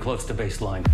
close to baseline.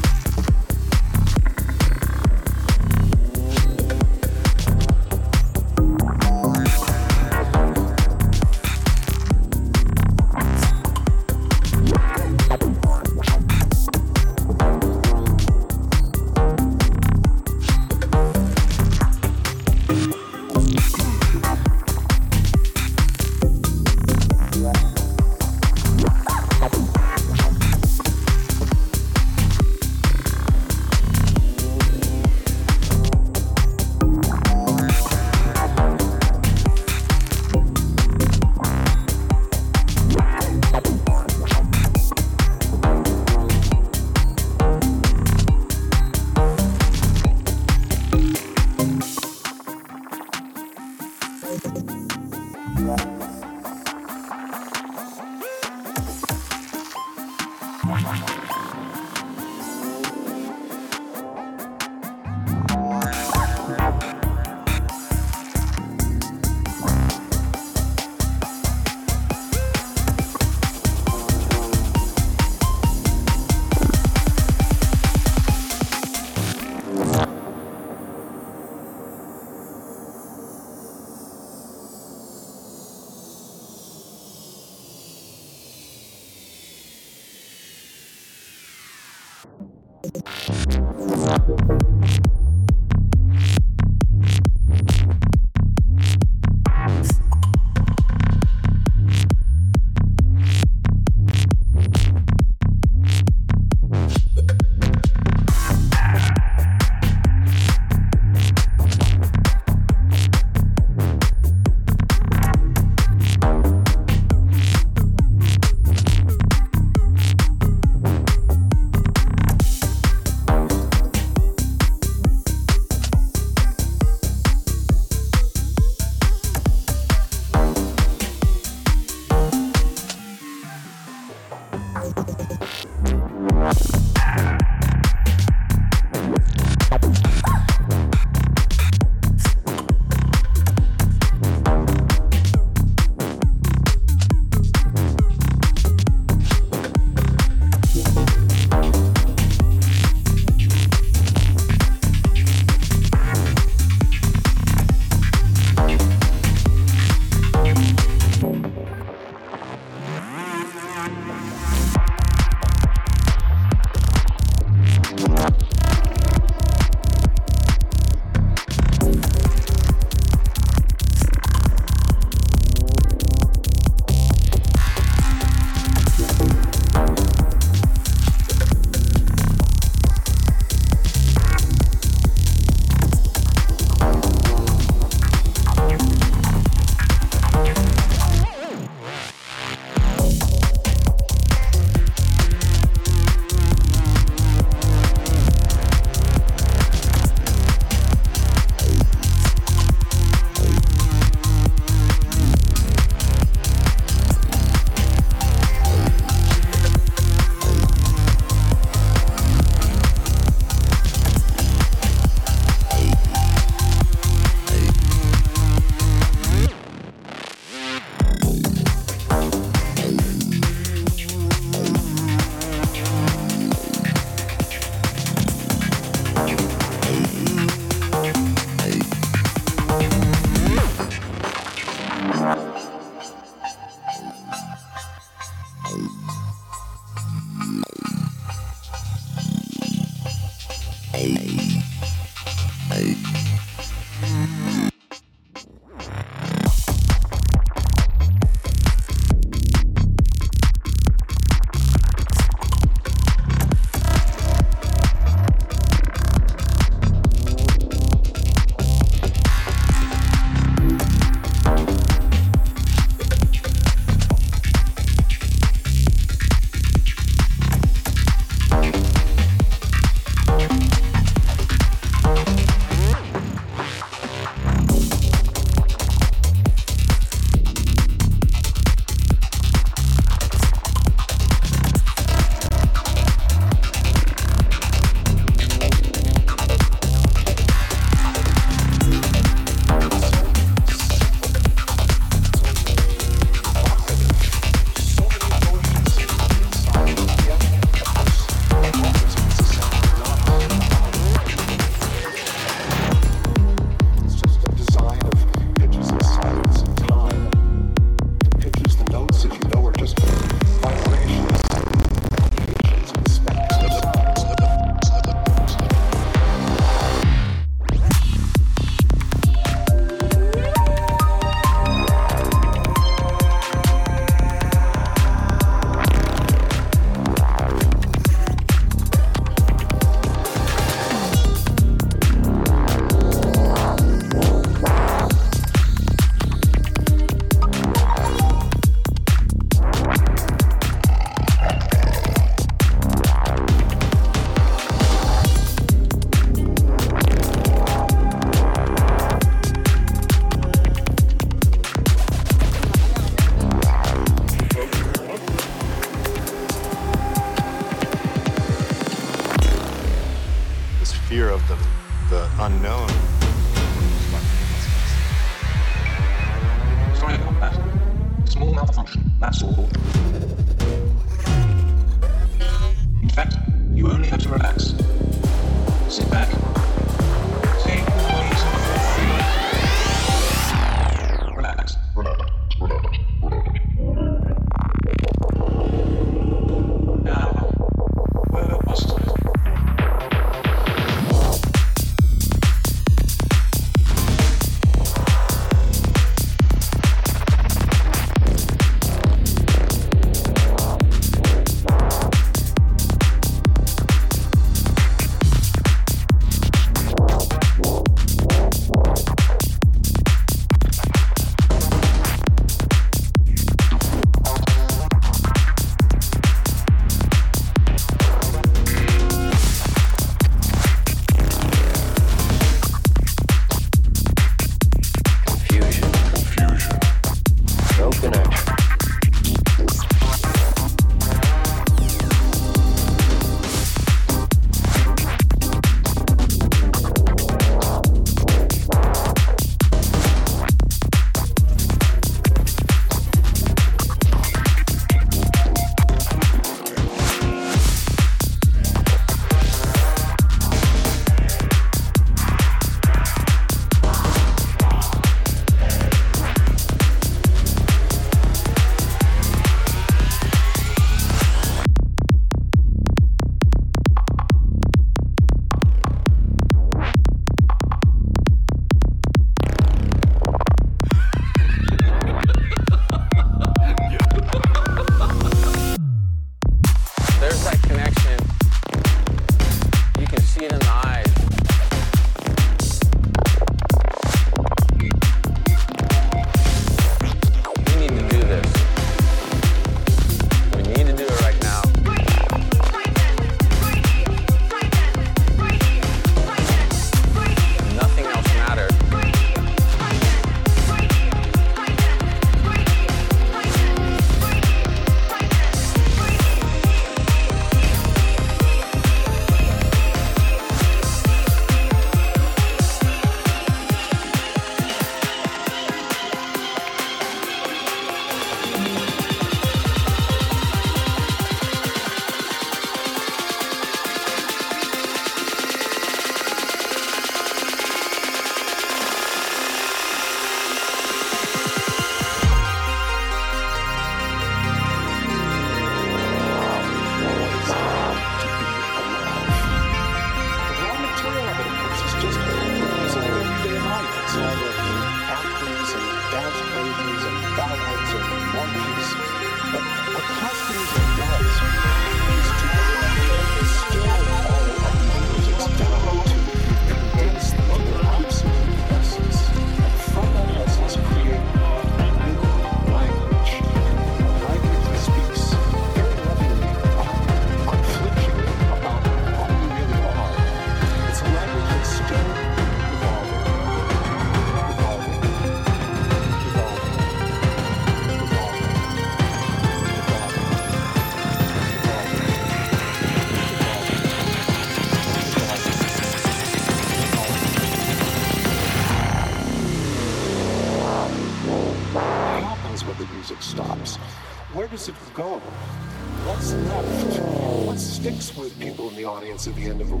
At the end of a